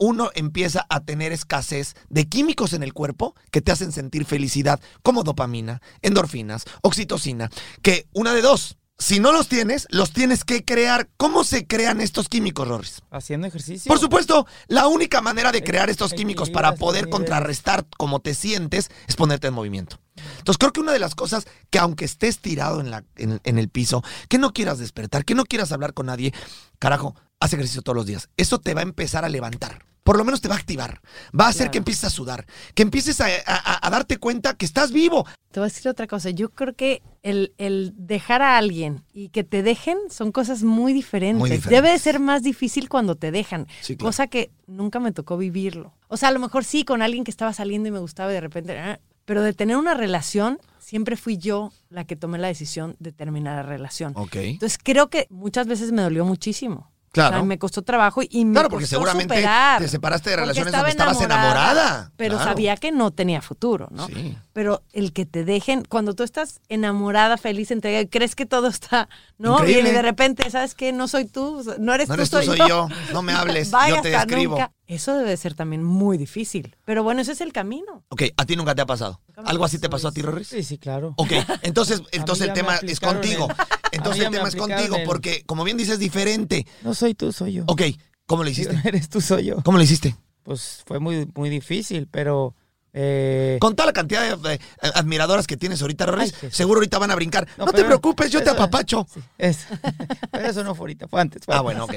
uno empieza a tener escasez de químicos en el cuerpo que te hacen sentir felicidad, como dopamina, endorfinas, oxitocina, que una de dos, si no los tienes, los tienes que crear. ¿Cómo se crean estos químicos, Rorris? Haciendo ejercicio. Por supuesto, la única manera de crear estos químicos para poder contrarrestar cómo te sientes es ponerte en movimiento. Entonces creo que una de las cosas que aunque estés tirado en, la, en, en el piso, que no quieras despertar, que no quieras hablar con nadie, carajo, haz ejercicio todos los días. Eso te va a empezar a levantar. Por lo menos te va a activar. Va a hacer Claro. que empieces a sudar, que empieces a, a- a darte cuenta que estás vivo. te voy a decir otra cosa. Yo creo que el, el dejar a alguien y que te dejen son cosas muy diferentes. Muy diferentes. Debe de ser más difícil cuando te dejan. Sí, claro. Cosa que nunca me tocó vivirlo. O sea, a lo mejor sí, con alguien que estaba saliendo y me gustaba y de repente... ah, Pero de tener una relación, siempre fui yo la que tomé la decisión de terminar la relación. Ok. Entonces creo que muchas veces me dolió muchísimo. Claro. O sea, me costó trabajo y me Claro, porque costó seguramente superar, te separaste de relaciones estaba donde estabas enamorada. Pero Claro. sabía que no tenía futuro, ¿no? Sí. Pero el que te dejen, cuando tú estás enamorada, feliz, entregada, y crees que todo está, ¿no? Increíble. Y de repente, ¿sabes qué? No soy tú, no eres No eres tú, soy, soy yo. yo. No me hables, Vaya yo te nunca. Eso debe ser también muy difícil. Pero bueno, ese es el camino. Ok, a ti nunca te ha pasado. ¿Algo así te pasó a ti. Rorris? Sí, sí, claro. Ok, entonces, entonces el tema es contigo. el- Entonces el tema es contigo, el- porque como bien dices, diferente. No soy tú, soy yo. Ok, ¿cómo lo hiciste? Eres tú, soy yo. ¿Cómo lo hiciste? Pues fue muy, muy difícil, pero... eh, Con toda la cantidad de eh, admiradoras que tienes ahorita, Ay, Jesús. seguro ahorita van a brincar. No, No, te preocupes, yo te eso- apapacho. sí, es- pero eso no fue ahorita, fue antes. fue Ah, antes. bueno, ok.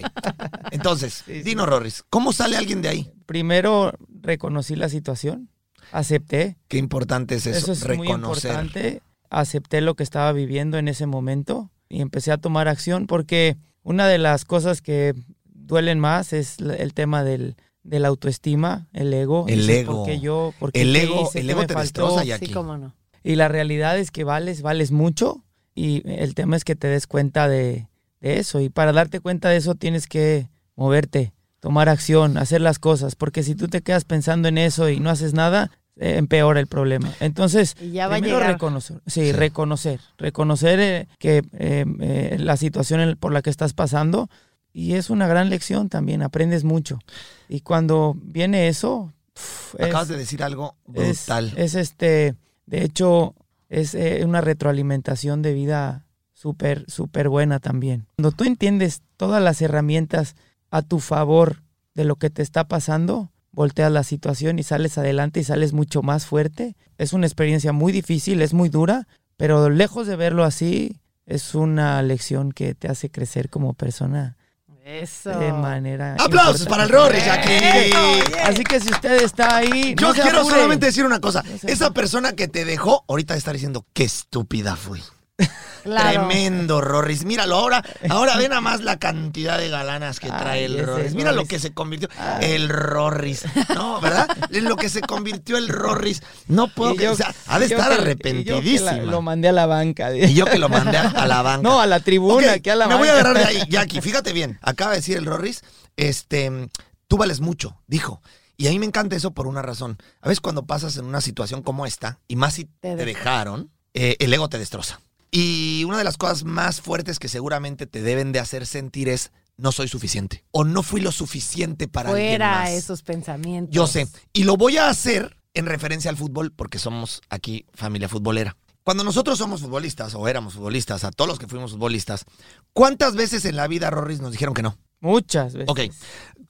Entonces, Sí, sí. dinos, Rorris, ¿cómo sale alguien de ahí? Primero reconocí la situación, acepté. Qué importante es eso, Eso, es muy reconocer. importante. Acepté lo que estaba viviendo en ese momento y empecé a tomar acción porque una de las cosas que duelen más es el tema del, de la autoestima, el ego. El ego. ¿Por qué yo? ¿Por qué El ego, hice? el ¿Qué ego me te faltó? destroza, Jackie. Sí, cómo no. Y la realidad es que vales, vales mucho y el tema es que te des cuenta de, de eso. Y para darte cuenta de eso tienes que moverte, tomar acción, hacer las cosas, porque si tú te quedas pensando en eso y no haces nada, empeora el problema. Entonces, Y ya va a primero llegar. reconocer, sí, reconocer, reconocer eh, que eh, eh, la situación por la que estás pasando y es una gran lección también, aprendes mucho. Y cuando viene eso, es- Acabas de decir algo es, brutal. es este, de hecho, es eh, una retroalimentación de vida súper, súper buena también. Cuando tú entiendes todas las herramientas a tu favor de lo que te está pasando, volteas la situación y sales adelante y sales mucho más fuerte. Es una experiencia muy difícil, es muy dura, pero lejos de verlo así, es una lección que te hace crecer como persona Eso. de manera. ¡Aplausos para el Rory, Jackie! Así que si usted está ahí, Yo no quiero apure. solamente decir una cosa. No Esa apure. persona que te dejó, ahorita está diciendo, qué estúpida fui. Claro. Tremendo, Rorris. Míralo, ahora, ahora ve nada más la cantidad de galanas que trae Ay, el Rorris. Mira lo que se convirtió. Ay. El Rorris. No, ¿verdad? En lo que se convirtió el Rorris. No puedo Y que, yo- o sea, ha de estar que- que la- lo mandé a la banca. Y yo que lo mandé a, la banca. No, a la tribuna, Ok, aquí a la me voy a banca. agarrar de ahí, Jackie. Fíjate bien. Acaba de decir el Rorris, este, tú vales mucho, dijo. Y a mí me encanta eso por una razón. A veces cuando pasas en una situación como esta, y más si te, Te dejaron, eh, el ego te destroza. Y una de las cosas más fuertes que seguramente te deben de hacer sentir es no soy suficiente o no fui lo suficiente para alguien Fuera más. esos pensamientos. Yo sé. Y lo voy a hacer en referencia al fútbol porque somos aquí familia futbolera. Cuando nosotros somos futbolistas o éramos futbolistas, a todos los que fuimos futbolistas, ¿cuántas veces en la vida, Rorris, nos dijeron que no? Muchas veces. Ok.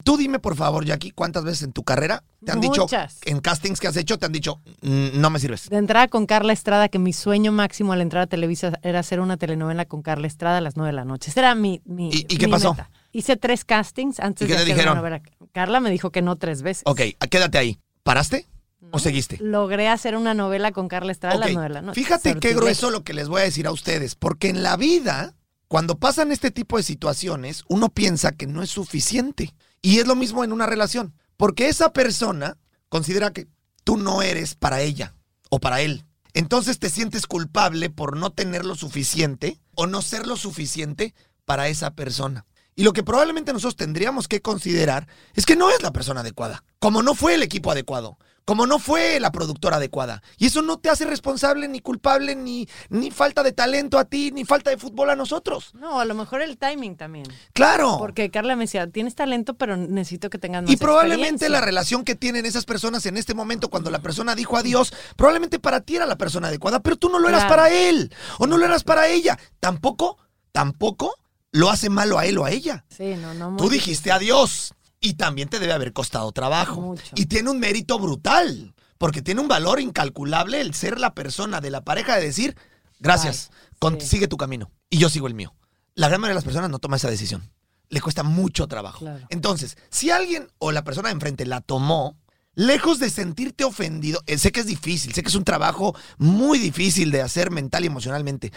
Tú dime, por favor, Jackie, ¿cuántas veces en tu carrera te han dicho, Muchas. en castings que has hecho, te han dicho, "Mm, no me sirves? De entrada con Carla Estrada, que mi sueño máximo al entrar a Televisa era hacer una telenovela con Carla Estrada a las 9 de la noche. Ese era mi, mi ¿Y- y qué mi pasó? meta. Hice tres castings antes ¿Y qué de te hacer dijeron? una novela. Carla me dijo que no tres veces. Ok, quédate ahí. ¿Paraste o seguiste? Logré hacer una novela con Carla Estrada a las 9 de la noche. Fíjate qué Sortilegio. grueso lo que les voy a decir a ustedes, porque en la vida, cuando pasan este tipo de situaciones, uno piensa que no es suficiente. Y es lo mismo en una relación, porque esa persona considera que tú no eres para ella o para él. Entonces te sientes culpable por no tener lo suficiente o no ser lo suficiente para esa persona. Y lo que probablemente nosotros tendríamos que considerar es que no es la persona adecuada, como no fue el equipo adecuado, como no fue la productora adecuada. Y eso no te hace responsable ni culpable ni, ni falta de talento a ti, ni falta de fútbol a nosotros. No, a lo mejor el timing también. Claro. Porque Carla me decía, tienes talento, pero necesito que tengas más Y probablemente experiencia". la relación que tienen esas personas en este momento, cuando la persona dijo adiós, probablemente para ti era la persona adecuada, pero tú no lo eras Claro. para él o no lo eras para ella. Tampoco, tampoco lo hace malo a él o a ella. Sí, no, no. Tú dijiste adiós y también te debe haber costado trabajo. Mucho. Y tiene un mérito brutal, porque tiene un valor incalculable el ser la persona de la pareja de decir, gracias, Ay, con- sí. sigue tu camino y yo sigo el mío. La gran mayoría de las personas no toma esa decisión. Le cuesta mucho trabajo. Claro. Entonces, si alguien o la persona de enfrente la tomó, lejos de sentirte ofendido, eh, sé que es difícil, sé que es un trabajo muy difícil de hacer mental y emocionalmente,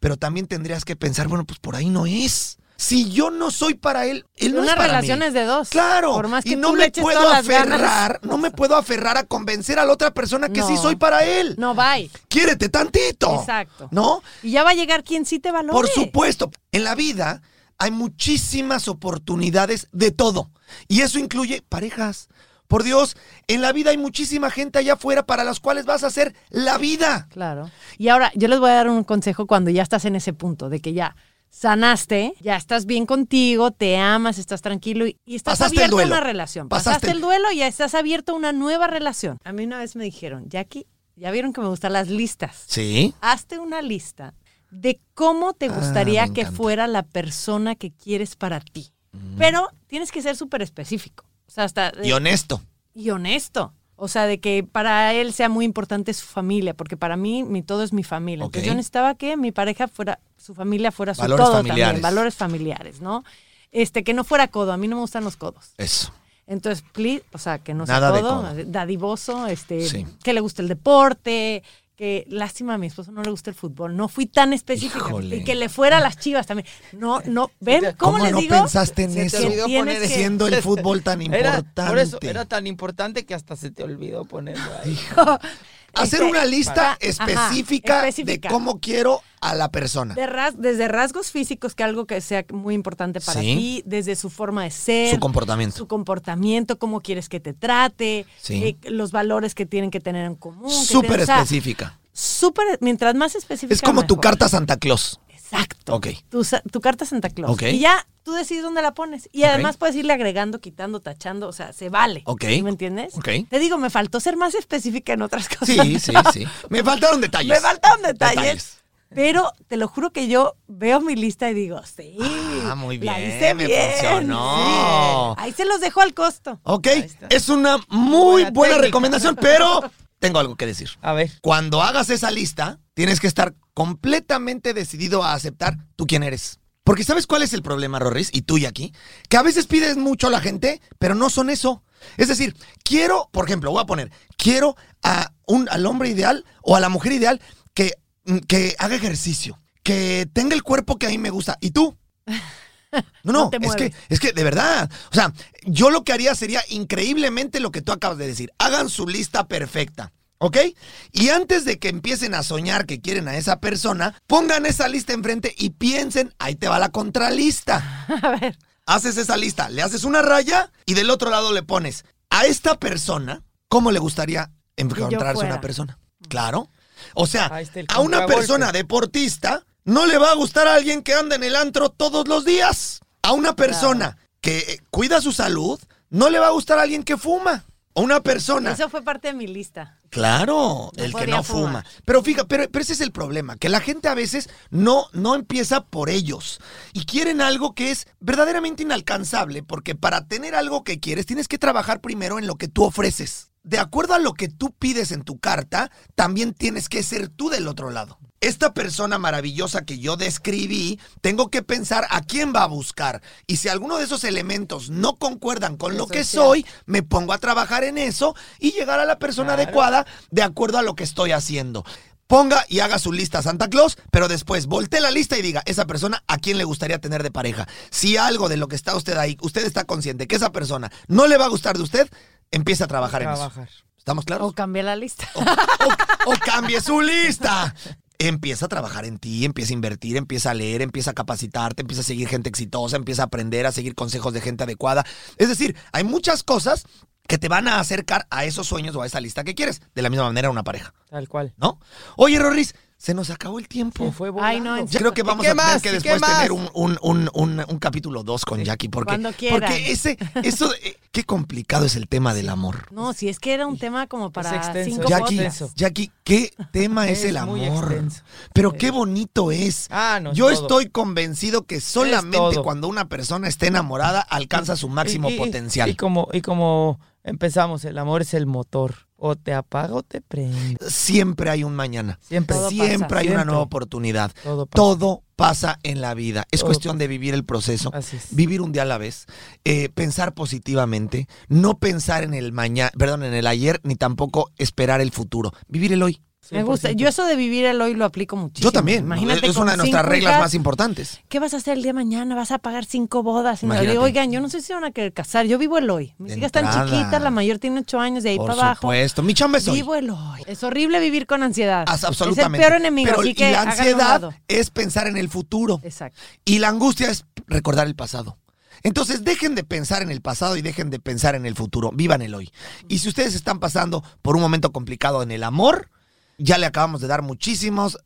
pero también tendrías que pensar, bueno, pues por ahí no es. Si yo no soy para él, él no Una es para relación mí. es de dos. Claro, Por más que y no tú me le eches puedo todas las ganas. aferrar, no me puedo aferrar a convencer a la otra persona que sí soy para él. No, bye. Quiérete tantito. Exacto. ¿No? Y ya va a llegar quien sí te valore. Por supuesto, en la vida hay muchísimas oportunidades de todo. Y eso incluye parejas. Por Dios, en la vida hay muchísima gente allá afuera para las cuales vas a hacer la vida. Claro. Y ahora, yo les voy a dar un consejo cuando ya estás en ese punto, de que ya sanaste, ya estás bien contigo, te amas, estás tranquilo y, y estás Pasaste el abierto a una relación. Pasaste Pasaste, el- el duelo y ya estás abierto a una nueva relación. A mí una vez me dijeron, Jackie, ya vieron que me gustan las listas. Sí. Hazte una lista de cómo te Ah, gustaría me que encanta. fuera la persona que quieres para ti. Pero tienes que ser súper específico. O sea, hasta... Y honesto. y honesto. O sea, de que para él sea muy importante su familia, porque para mí mi todo es mi familia. Entonces yo necesitaba que mi pareja fuera, su familia fuera su Valores todo familiares. también, valores familiares, ¿no? Este, que no fuera codo, a mí no me gustan los codos. Eso. Entonces, please, o sea, que no sea Nada de codo, codo. dadivoso, este, Sí. que le guste el deporte, que lástima a mi esposo no le gusta el fútbol. No fui tan específica. Híjole. Y que le fuera a las chivas también. No, no. ¿Ven cómo, ¿Cómo le no digo? pensaste en Se eso? poner que- Siendo el fútbol tan Era, importante. por eso, era tan importante que hasta se te olvidó ponerlo ahí. Hacer Este, una lista específica, específica. de cómo quiero a la persona. De ras- desde rasgos físicos, que algo que sea muy importante para Sí. ti, desde su forma de ser, Su comportamiento. su comportamiento, cómo quieres que te trate, Sí. eh, los valores que tienen que tener en común. Súper tienen- o sea, específica. Súper, mientras más específica. Es como tu carta Santa Claus. Exacto. Ok. Tu, carta Santa Claus. Ok. Y ya tú decides dónde la pones. Y además puedes irle agregando, quitando, tachando. O sea, se vale. Ok. ¿Sí ¿Me entiendes? Ok. Te digo, me faltó ser más específica en otras cosas. Sí, sí, sí. Me faltaron detalles. Me faltaron detalles. Detalles. Pero te lo juro que yo veo mi lista y digo, sí. Ah, muy la bien, hice me bien, funcionó. sí. Ahí se los dejo al costo. Ok, es una muy Buena buena recomendación, pero tengo algo que decir. A ver. Cuando hagas esa lista, tienes que estar completamente decidido a aceptar tú quién eres. Porque ¿sabes cuál es el problema, Rorris? Y tú y aquí. Que a veces pides mucho a la gente, pero no son eso. Es decir, quiero, por ejemplo, voy a poner, quiero a un, al hombre ideal o a la mujer ideal que, mm, que haga ejercicio, que tenga el cuerpo que a mí me gusta. ¿Y tú? No, no, No te es que, es que de verdad, o sea, yo lo que haría sería increíblemente lo que tú acabas de decir. Hagan su lista perfecta. ¿Ok? Y antes de que empiecen a soñar que quieren a esa persona, pongan esa lista enfrente y piensen, ahí te va la contralista. A ver. Haces esa lista, le haces una raya y del otro lado le pones a esta persona, ¿cómo le gustaría encontrarse una persona? Claro. O sea, a una persona deportista no le va a gustar a alguien que anda en el antro todos los días. A una persona que eh, cuida su salud no le va a gustar a alguien que fuma. A una persona Eso fue parte de mi lista. Claro, No el que no fuma. Pero fíjate, pero, pero ese es el problema, que la gente a veces no, no empieza por ellos y quieren algo que es verdaderamente inalcanzable, porque para tener algo que quieres tienes que trabajar primero en lo que tú ofreces. De acuerdo a lo que tú pides en tu carta, también tienes que ser tú del otro lado. Esta persona maravillosa que yo describí, tengo que pensar a quién va a buscar. Y si alguno de esos elementos no concuerdan con lo que soy, me pongo a trabajar en eso y llegar a la persona Claro. adecuada de acuerdo a lo que estoy haciendo. Ponga y haga su lista Santa Claus, pero después voltee la lista y diga, esa persona a quién le gustaría tener de pareja. Si algo de lo que está usted ahí, usted está consciente que esa persona no le va a gustar de usted, empiece a trabajar, en Trabajar. eso. ¿Estamos claros? O cambié la lista. O, o- o cambie su lista. Empieza a trabajar en ti, empieza a invertir, empieza a leer, empieza a capacitarte, empieza a seguir gente exitosa, empieza a aprender a seguir consejos de gente adecuada. Es decir, hay muchas cosas que te van a acercar a esos sueños o a esa lista que quieres. De la misma manera una pareja, Tal cual. ¿no? Oye, Rorris, se nos acabó el tiempo. Fue Ay, no, en creo que ¿Y vamos qué a tener más? que ¿Y después más? tener un, un- un- un- un capítulo 2 con Jackie. Porque, Cuando quieran. porque ese, eso, de- qué complicado es el tema del amor. No, si es que era un tema como para extenso, cinco es Jackie, podcasts. Jackie, ¿qué tema es, Es el muy amor? extenso. Pero qué bonito es. Ah, no, es Yo todo. estoy convencido que solamente todo. cuando una persona está enamorada alcanza su máximo Y- y- potencial. Y como, y como empezamos, el amor es el motor. O te apaga o te prende. Siempre hay un mañana. Siempre. Todo Siempre pasa, hay una nueva oportunidad. Todo pasa. Todo pasa en la vida. Es Todo cuestión pasa. de vivir el proceso. Así es. Vivir un día a la vez, eh, pensar positivamente, no pensar en el mañana, perdón, en el ayer, ni tampoco esperar el futuro. Vivir el hoy. Me gusta. 100%. Yo eso de vivir el hoy lo aplico muchísimo. Yo también. Imagínate es una de nuestras reglas hijas, más importantes. ¿Qué vas a hacer el día de mañana? ¿Vas a pagar cinco bodas? Y me digo, oigan, yo no sé si van a querer casar. Yo vivo el hoy. Mis De hijas están chiquitas, la mayor tiene ocho años, de ahí Por para abajo. supuesto. Mi chamba es hoy. Vivo el hoy. Es horrible vivir con ansiedad. As- absolutamente. Es el peor enemigo, Pero, así y la ansiedad es pensar en el futuro. Exacto. Y la angustia es recordar el pasado. Entonces dejen de pensar en el pasado y dejen de pensar en el futuro. Vivan el hoy. Y si ustedes están pasando por un momento complicado en el amor, ya le acabamos de dar muchísimas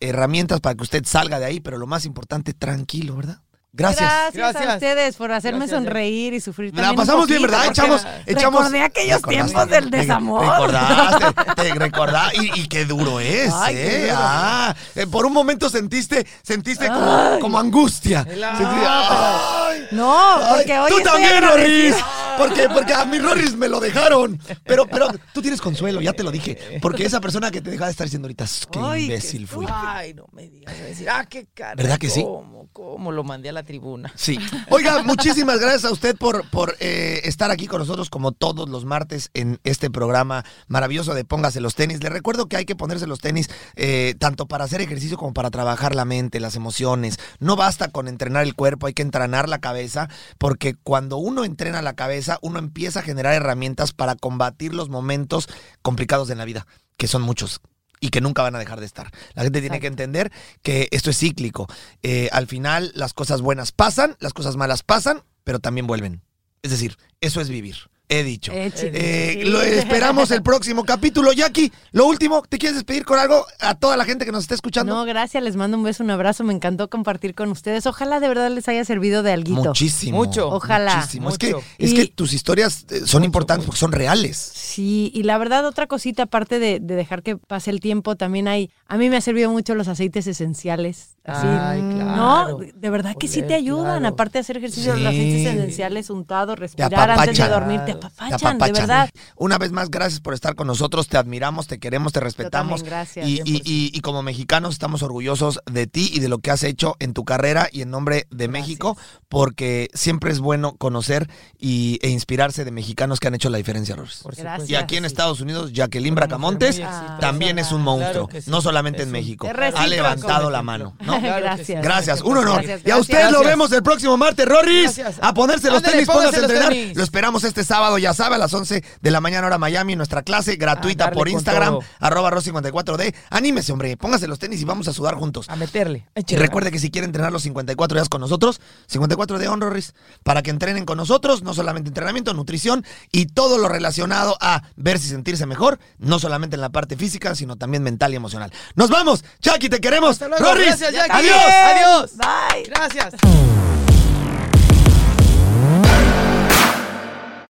herramientas para que usted salga de ahí, pero lo más importante, tranquilo, ¿verdad? Gracias. Gracias, a ustedes por hacerme Gracias, Jack. sonreír y sufrir La también un pasamos bien, ¿verdad? Echamos, echamos. Recordé aquellos Recordaste. tiempos del desamor. Recordaste, te recordá- y, y qué duro es, Ay, ¿eh? duro. Ah, eh, por un momento sentiste, sentiste como, como angustia. Sentiste- Ah, ¡ay! No, porque hoy Tú estoy también. Rorris. Porque, porque a mi Rorris me lo dejaron. Pero, pero tú tienes consuelo, ya te lo dije. Porque esa persona que te deja de estar diciendo ahorita, qué Ay, imbécil fui. Ay, no me digas. voy a decir, ah, qué cara. ¿Verdad que sí? ¿Cómo, cómo lo mandé a la tribuna? Sí. Oiga, muchísimas gracias a usted por, por eh, estar aquí con nosotros como todos los martes en este programa maravilloso de Póngase los tenis. Le recuerdo que hay que ponerse los tenis eh, tanto para hacer ejercicio como para trabajar la mente, las emociones. No basta con entrenar el cuerpo, hay que entrenar la cabeza, porque cuando uno entrena la cabeza, uno empieza a generar herramientas para combatir los momentos complicados en la vida, que son muchos y que nunca van a dejar de estar. La gente tiene que entender que esto es cíclico. Eh, al final las cosas buenas pasan, las cosas malas pasan, pero también vuelven. Es decir, eso es vivir. He dicho. Eh, lo esperamos el próximo capítulo. Jackie, lo último, ¿te quieres despedir con algo a toda la gente que nos está escuchando? No, gracias, les mando un beso, un abrazo, me encantó compartir con ustedes. Ojalá de verdad les haya servido de alguito. Muchísimo. Mucho. Ojalá. Muchísimo. Es, que, es Y- que tus historias eh, son importantes porque son reales. Sí, y la verdad otra cosita aparte de, de dejar que pase el tiempo, también hay, a mí me ha servido mucho los aceites esenciales. Así, Ay, claro. No, de verdad que sí te ayudan, claro. aparte de hacer ejercicio, los Sí. aceites esenciales untados, respirar antes de dormir, te Te apapachan, apapachan. de verdad. Una vez más, gracias por estar con nosotros. Te admiramos, te queremos, te respetamos. también, gracias, Y, y- 100%. y- y como mexicanos estamos orgullosos de ti y de lo que has hecho en tu carrera y en nombre de México, porque siempre es bueno conocer y, e inspirarse de mexicanos que han hecho la diferencia, Roris. Por Gracias. supuesto. Y aquí en sí. Estados Unidos, Jacqueline Bracamontes también es un monstruo, Claro que sí. no solamente Es en un- México. Ha levantado la mano. ¿no? Claro que sí. Gracias. Gracias, un honor. Gracias, y a usted gracias. lo vemos el próximo martes, Rorris. Gracias. A ponerse los Ándale, tenis, póngase a entrenar. tenis. Lo esperamos este sábado, ya sabe, a las 11 de la mañana hora Miami, nuestra clase gratuita por Instagram, arroba ros54d. Anímese, hombre, póngase los tenis y vamos a sudar juntos. A meterle. Y recuerde que si quiere entrenar los 54 días con nosotros, 54 de On Rorris, para que entrenen con nosotros, no solamente entrenamiento, nutrición y todo lo relacionado a ver si sentirse mejor, no solamente en la parte física, sino también mental y emocional. Nos vamos, Chucky, te queremos. Hasta luego. Rorris, Gracias, Jackie. adiós. Adiós. Bye. Gracias.